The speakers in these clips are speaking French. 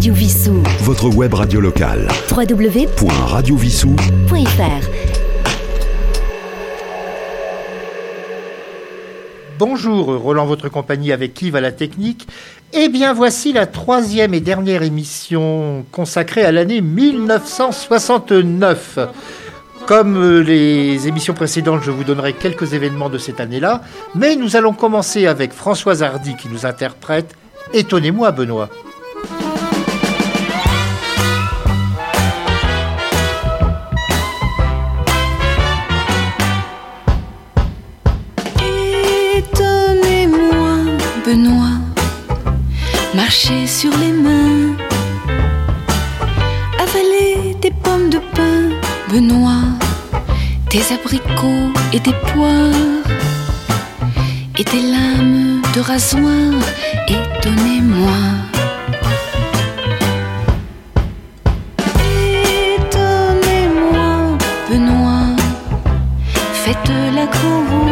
Radio Vissou. Votre web radio locale. www.radiovissou.fr Bonjour, Roland, votre compagnie avec Yves à la technique. Eh bien, voici la troisième et dernière émission consacrée à l'année 1969. Comme euh, les émissions précédentes, je vous donnerai quelques événements de cette année-là, mais nous allons commencer avec Françoise Hardy qui nous interprète Étonnez-moi, Benoît. Marcher sur les mains, avaler des pommes de pin, Benoît, des abricots et des poires, et des lames de rasoir, étonnez-moi. Étonnez-moi, Benoît, faites la courroux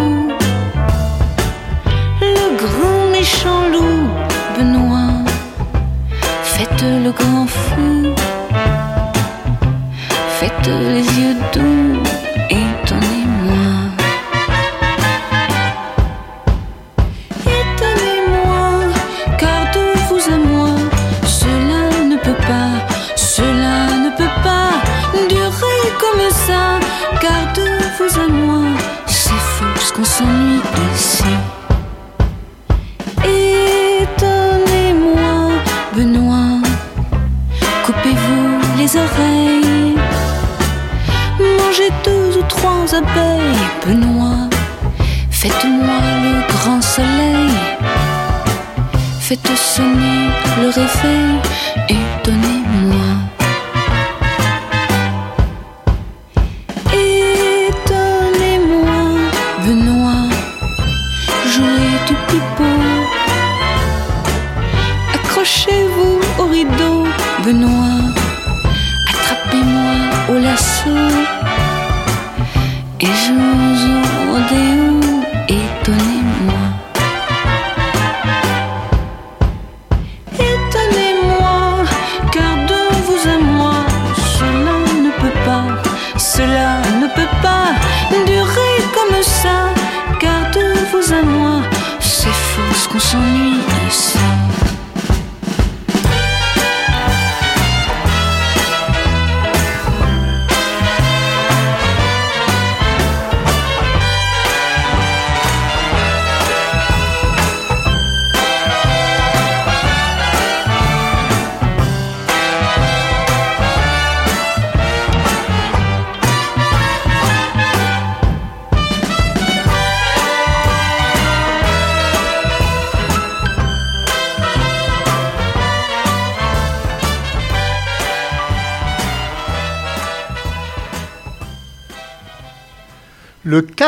faites sonner le réveil,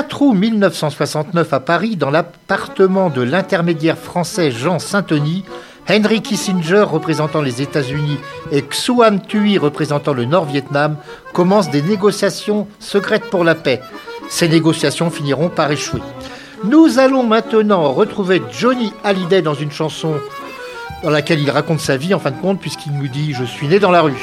4 août 1969 à Paris, dans l'appartement de l'intermédiaire français Jean Saint-Denis, Henry Kissinger, représentant les États-Unis, et Xuan Thuy, représentant le Nord-Vietnam, commencent des négociations secrètes pour la paix. Ces négociations finiront par échouer. Nous allons maintenant retrouver Johnny Hallyday dans une chanson dans laquelle il raconte sa vie en fin de compte, puisqu'il nous dit Je suis né dans la rue.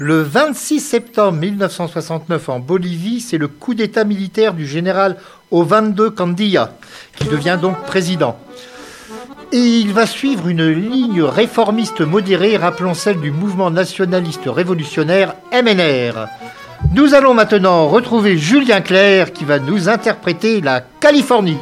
le 26 septembre 1969 en Bolivie, c'est le coup d'État militaire du général Ovando Candilla, qui devient donc président. Et il va suivre une ligne réformiste modérée, rappelant celle du mouvement nationaliste révolutionnaire MNR. Nous allons maintenant retrouver Julien Clerc qui va nous interpréter la Californie.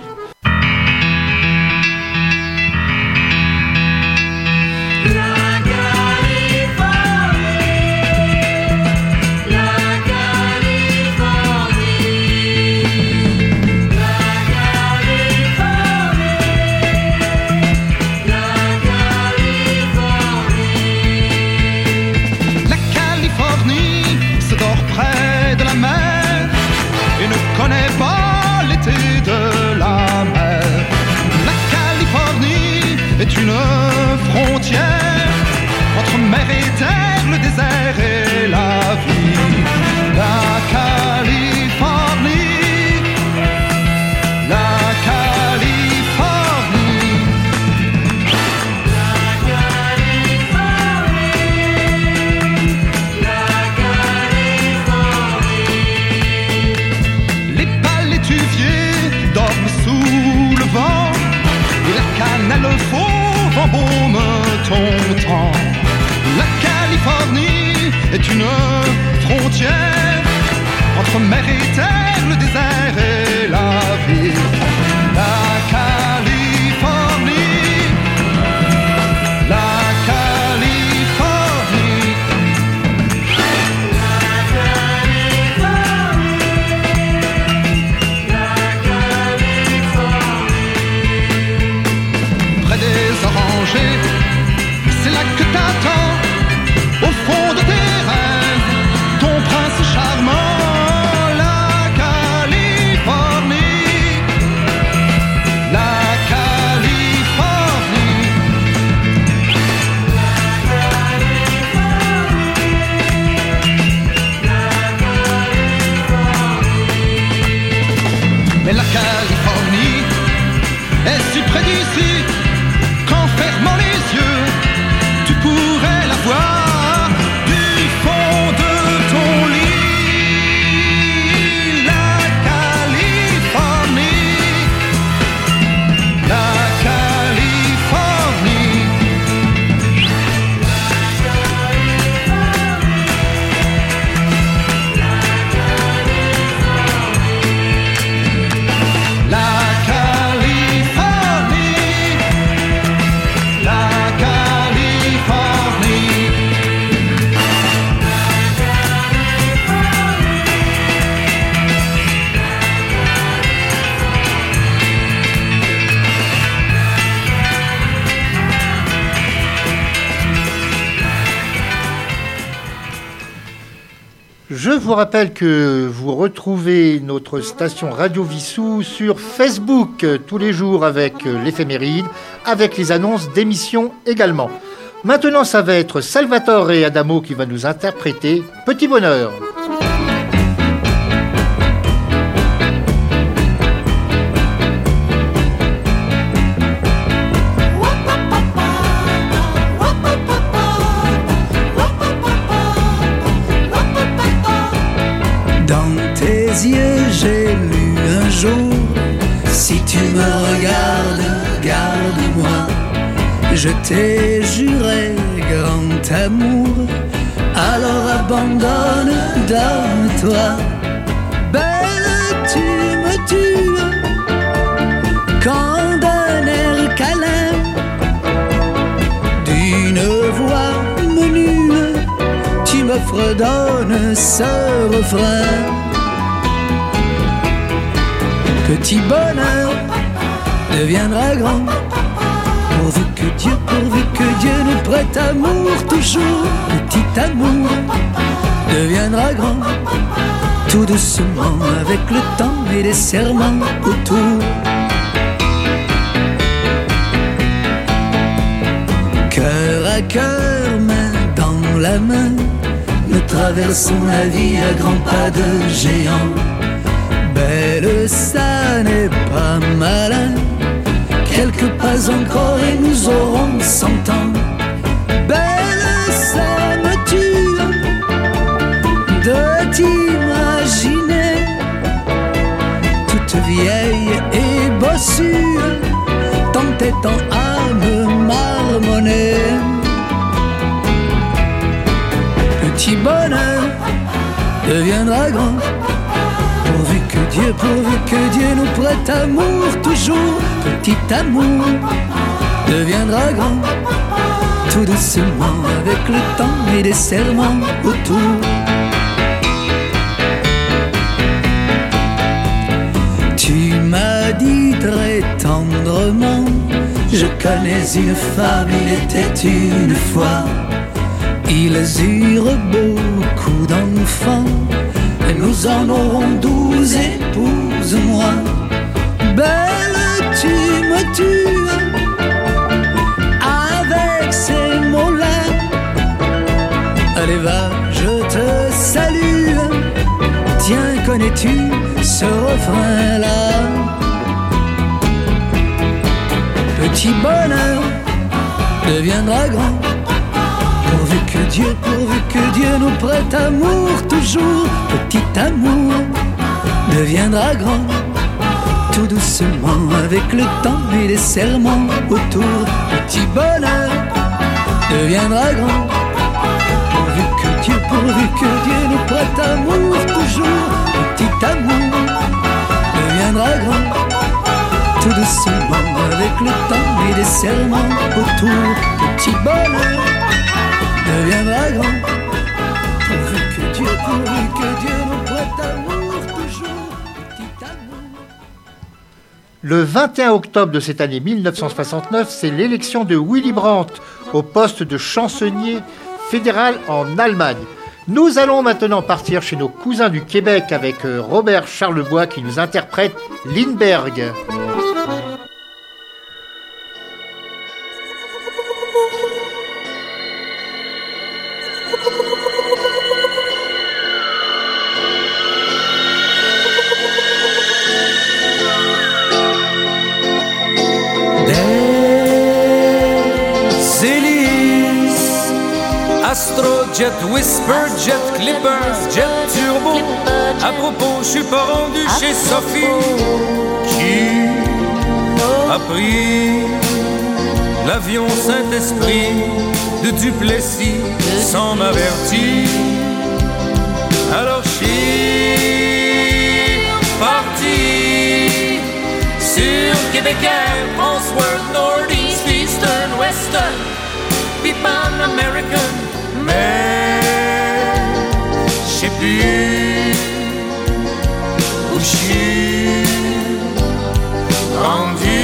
Vous rappelle que vous retrouvez notre station Radio Vissou sur Facebook euh, tous les jours avec euh, l'éphéméride, avec les annonces d'émissions également. Maintenant, ça va être Salvatore et Adamo qui va nous interpréter Petit Bonheur. Je t'ai juré grand amour, alors abandonne, donne-toi. Belle, tu me tues quand d'un air câlin, d'une voix menue, tu me fredonnes ce refrain. Petit bonheur deviendra grand, Pourvu que Dieu nous prête amour toujours. Petit amour deviendra grand, tout doucement avec le temps et les serments autour. Cœur à cœur, main dans la main, nous traversons la vie à grands pas de géant. Belle, ça n'est pas malin, quelques pas encore et nous aurons cent ans. Belle, ça me tue de t'imaginer toute vieille et bossue, t'entêtant à me marmonner. Petit bonheur deviendra grand, Dieu, pourvu que Dieu nous prête amour toujours. Petit amour deviendra grand, tout doucement avec le temps et les serments autour. Tu m'as dit très tendrement, je connais une femme, il était une fois. Ils eurent beaucoup d'enfants, et nous en aurons douze épouses, moi. Belle, tu me tues avec ces mots-là. Allez, va, je te salue. Tiens, connais-tu ce refrain-là? Petit bonheur deviendra grand. Pourvu que Dieu, pourvu que Dieu nous prête amour toujours. Petit amour deviendra grand. Tout doucement avec le temps et les serments autour. Petit bonheur deviendra grand. Pourvu que Dieu, pourvu que Dieu nous prête amour toujours. Petit amour deviendra grand. Tout doucement avec le temps et les serments autour. Petit bonheur Le 21 octobre de cette année 1969, c'est l'élection de Willy Brandt au poste de chansonnier fédéral en Allemagne. Nous allons maintenant partir chez nos cousins du Québec avec euh, Robert Charlebois qui nous interprète Lindbergh. Jet Whisper, Jet Clipper, Jet Turbo. À propos, je suis pas rendu chez Sophie qui a pris l'avion Saint-Esprit de Duplessis sans m'avertir. Alors je suis parti sur Québec Air, François, Northeast, Eastern, Western, Pipan American, mais je sais plus où je suis rendu.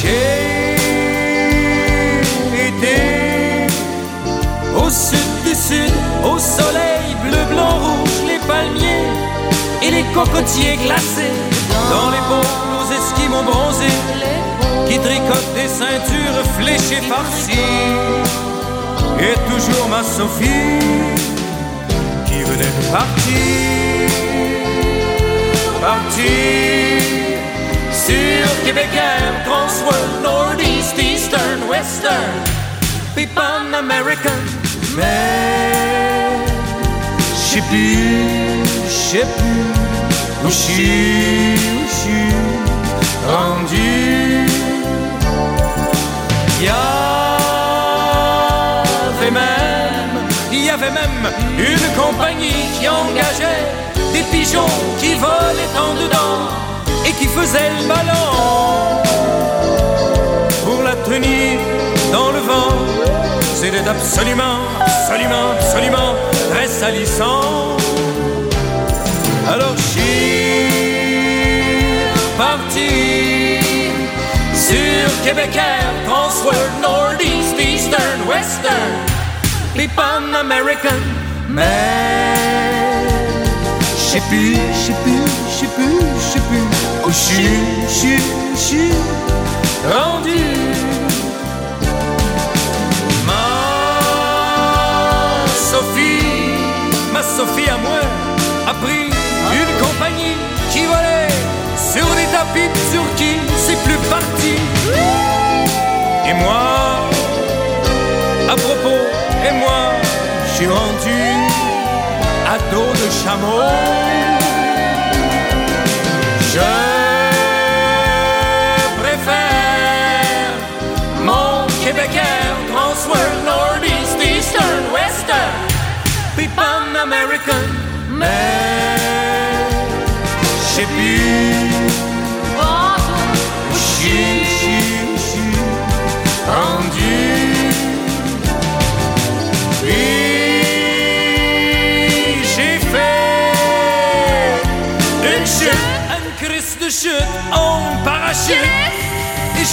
J'ai été au sud du sud, au soleil bleu, blanc, rouge, les palmiers et les cocotiers glacés. Dans les nos esquimaux bronzés des ceintures fléchées farcies. Et toujours ma Sophie qui venait de partir, partir sur Québec Air, Transworld, Northeast, Eastern, Western, Pipan American, mais je sais plus, je sais plus où je rendu. Il y avait même, il y avait même une compagnie qui engageait des pigeons qui volaient en dedans et qui faisaient le ballon pour la tenir dans le vent. C'était absolument, absolument, absolument très salissant. Alors je Air, Transworld, Northeast, Eastern, Western, Pipan American, mais je sais plus, je sais plus, je sais plus, je sais plus. Où je suis, je suis, rendu. Ma Sophie, ma Sophie à moi a pris une compagnie qui volait sur des tapis de Turquie, plus parti. Et moi, à propos, et moi, je suis rendu à dos de chameau. Je préfère mon Québec Air, Transworld, Northeast, Eastern, Western, Pipan American, mais je sais plus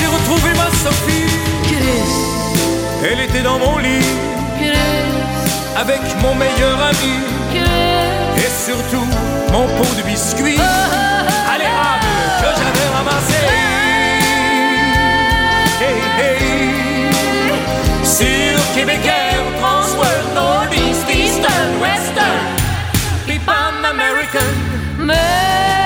j'ai retrouvé ma Sophie. Elle était dans mon lit avec mon meilleur ami. Et surtout mon pot de biscuits à l'érable que j'avais ramassé. Hey, hey. Sur Québec Air, Transworld, Northeast, Eastern, Western, Pipan American, mais.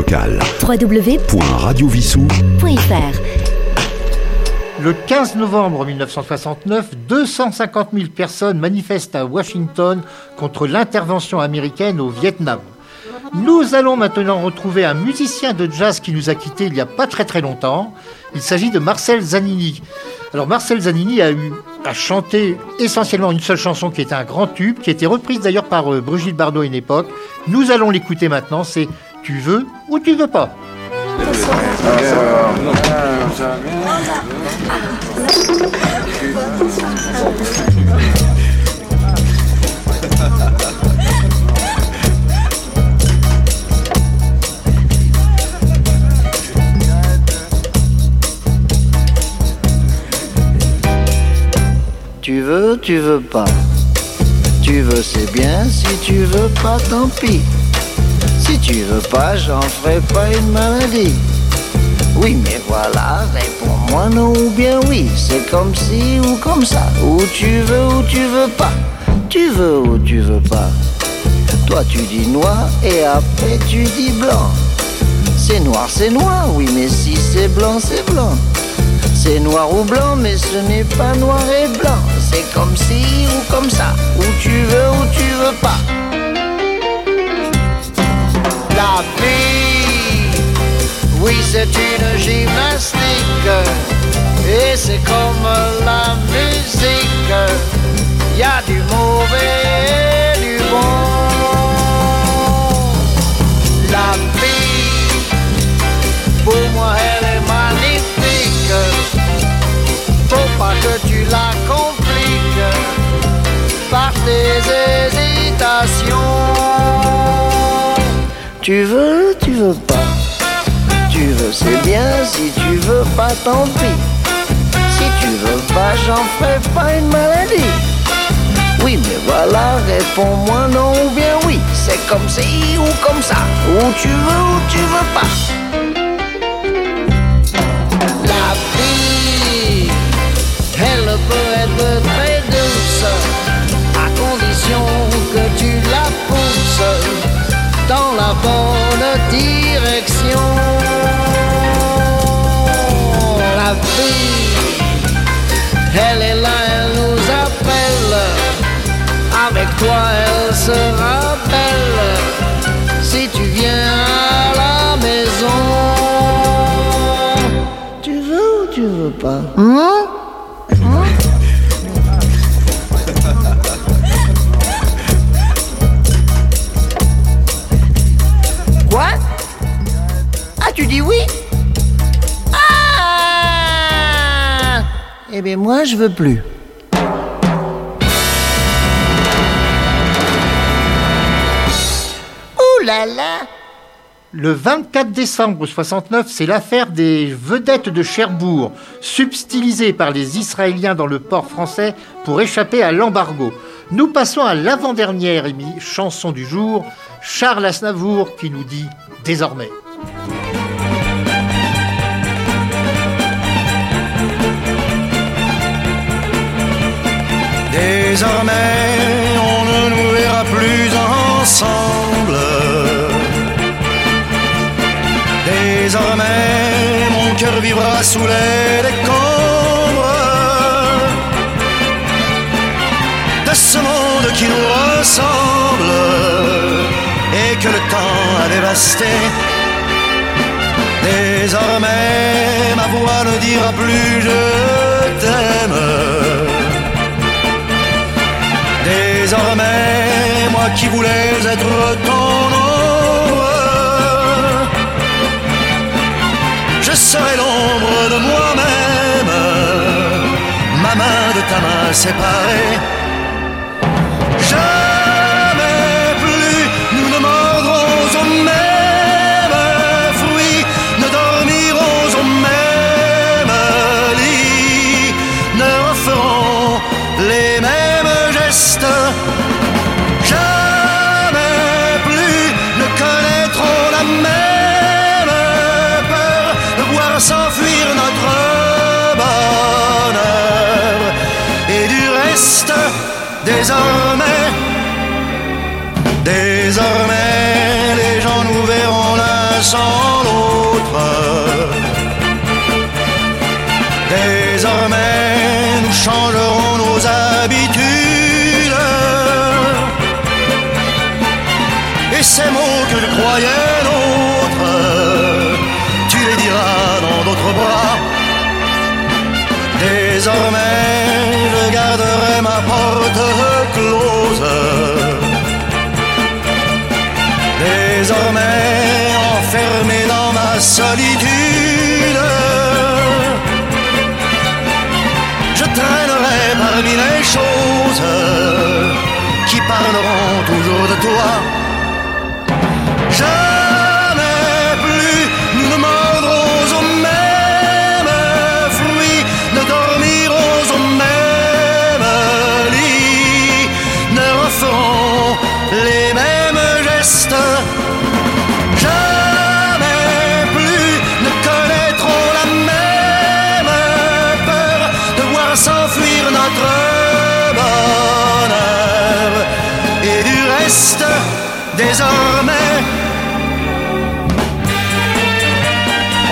Locale. www.radiovissou.fr Le 15 novembre 1969, 250 000 personnes manifestent à Washington contre l'intervention américaine au Vietnam. Nous allons maintenant retrouver un musicien de jazz qui nous a quittés il n'y a pas très très longtemps. Il s'agit de Marcel Zanini. Alors Marcel Zanini a, eu, a chanté essentiellement une seule chanson qui était un grand tube, qui a été reprise d'ailleurs par euh, Brigitte Bardot à une époque. Nous allons l'écouter maintenant, c'est Tu veux ou tu veux pas Tu veux, tu veux pas. Tu veux, c'est bien. Si tu veux pas, tant pis. Tu veux pas, j'en ferai pas une maladie. Oui, mais voilà, réponds-moi non ou bien oui. C'est comme si ou comme ça. Ou tu veux ou tu veux pas. Tu veux ou tu veux pas. Toi, tu dis noir et après tu dis blanc. C'est noir, c'est noir, oui, mais si c'est blanc, c'est blanc. C'est noir ou blanc, mais ce n'est pas noir et blanc. C'est comme si ou comme ça. Ou tu veux ou tu veux pas. La vie, oui, c'est une gymnastique. Et c'est comme la musique. Y a du mauvais et du bon. La vie, pour moi, elle est magnifique. Faut pas que tu la compliques par tes hésitations. Tu veux, tu veux pas. Tu veux, c'est bien. Si tu veux pas, tant pis. Si tu veux pas, j'en ferai pas une maladie. Oui, mais voilà, réponds-moi non ou bien oui. C'est comme si ou comme ça. Ou tu veux ou tu veux pas. Pas? Hein? Quoi Ah, tu dis oui Ah Eh bien, moi, je veux plus. Le 24 décembre 69, c'est l'affaire des vedettes de Cherbourg, subtilisées par les Israéliens dans le port français pour échapper à l'embargo. Nous passons à l'avant-dernière chanson du jour, Charles Aznavour qui nous dit désormais. Désormais, on ne nous verra plus ensemble. Cœur vivra sous les décombres de ce monde qui nous ressemble et que le temps a dévasté. Désormais, ma voix ne dira plus je t'aime. Désormais, moi qui voulais être ton ombre, je serai l'ombre de moi-même, ma main de ta main séparée. song.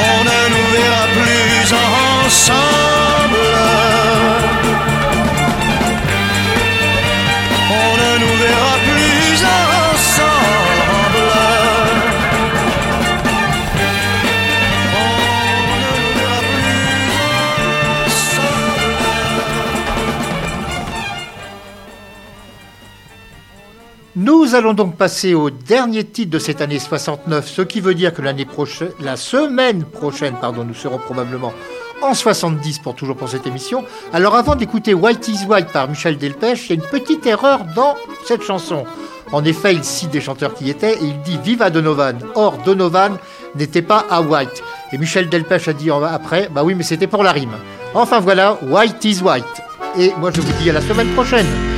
On ne nous verra plus ensemble. Nous allons donc passer au dernier titre de cette année 69, ce qui veut dire que l'année prochaine, la semaine prochaine, pardon, nous serons probablement en 70 pour toujours pour cette émission. Alors avant d'écouter White is White par Michel Delpech, il y a une petite erreur dans cette chanson. En effet, il cite des chanteurs qui étaient et il dit Viva Donovan. Or, Donovan n'était pas à White. Et Michel Delpech a dit après Bah oui, mais c'était pour la rime. Enfin voilà, White is White. Et moi je vous dis à la semaine prochaine.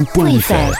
Vissou,